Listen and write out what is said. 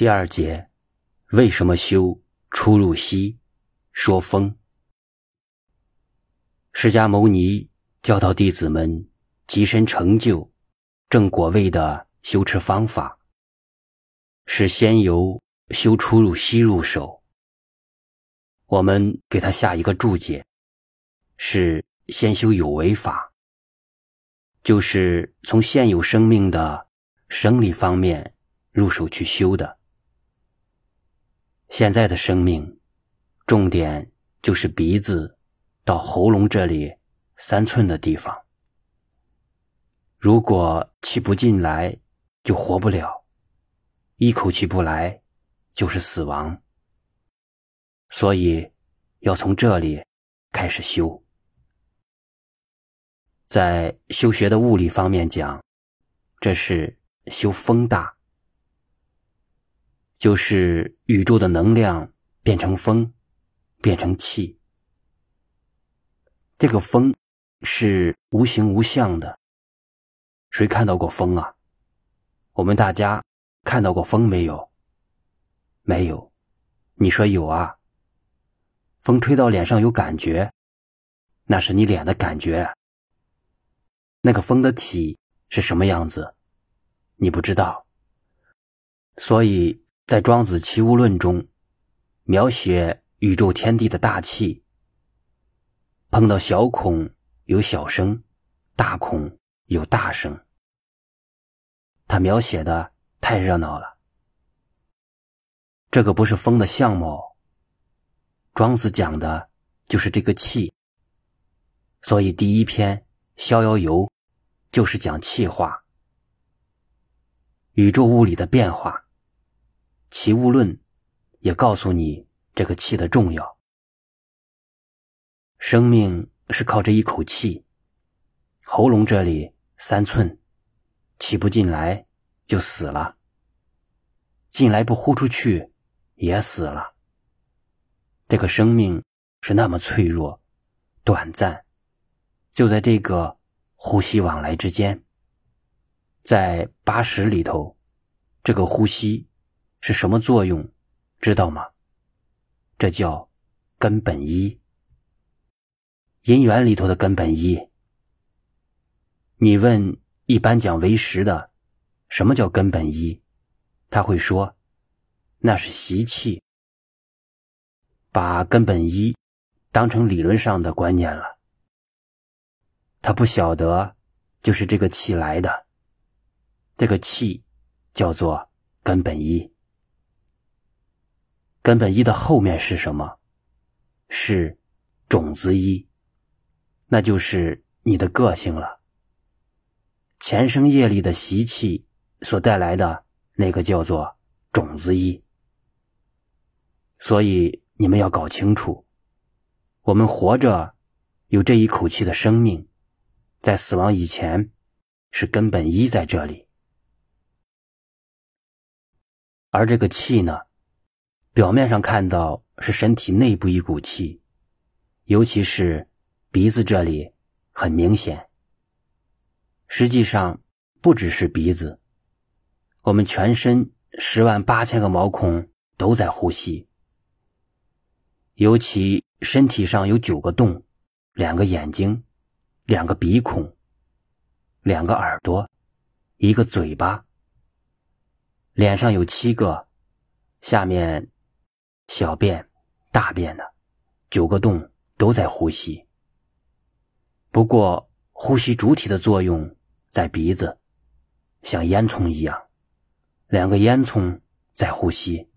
第二节，为什么修出入息？说风。释迦牟尼教导弟子们极深成就正果位的修持方法，是先由修出入息入手。我们给他下一个注解，是先修有为法，就是从现有生命的生理方面入手去修的。现在的生命，重点就是鼻子到喉咙这里三寸的地方。如果气不进来，就活不了；一口气不来，就是死亡。所以要从这里开始修。在修学的物理方面讲，这是修风大。就是宇宙的能量变成风，变成气。这个风是无形无相的。谁看到过风啊？我们大家看到过风没有？没有。你说有啊？风吹到脸上有感觉，那是你脸的感觉。那个风的体是什么样子？你不知道。所以。在《庄子·齐物论》中，描写宇宙天地的大气，碰到小孔有小声，大孔有大声。他描写的太热闹了。这个不是风的相貌，庄子讲的就是这个气。所以第一篇《逍遥游》就是讲气化，宇宙物理的变化。齐物论也告诉你这个气的重要。生命是靠这一口气，喉咙这里三寸，气不进来就死了。进来不呼出去也死了。这个生命是那么脆弱、短暂，就在这个呼吸往来之间，在八十里头，这个呼吸。是什么作用？知道吗？这叫根本一。因缘里头的根本一。你问一般讲唯识的，什么叫根本一？他会说，那是习气。把根本一当成理论上的观念了。他不晓得，就是这个气来的。这个气叫做根本一。根本一的后面是什么？是种子一，那就是你的个性了。前生业力的习气所带来的那个叫做种子一。所以你们要搞清楚，我们活着有这一口气的生命，在死亡以前是根本一在这里，而这个气呢？表面上看到是身体内部一股气，尤其是鼻子这里很明显。实际上不只是鼻子，我们全身十万八千个毛孔都在呼吸。尤其身体上有九个洞，两个眼睛，两个鼻孔，两个耳朵，一个嘴巴，脸上有七个，下面。小便、大便的九个洞都在呼吸。不过，呼吸主体的作用在鼻子，像烟囱一样，两个烟囱在呼吸。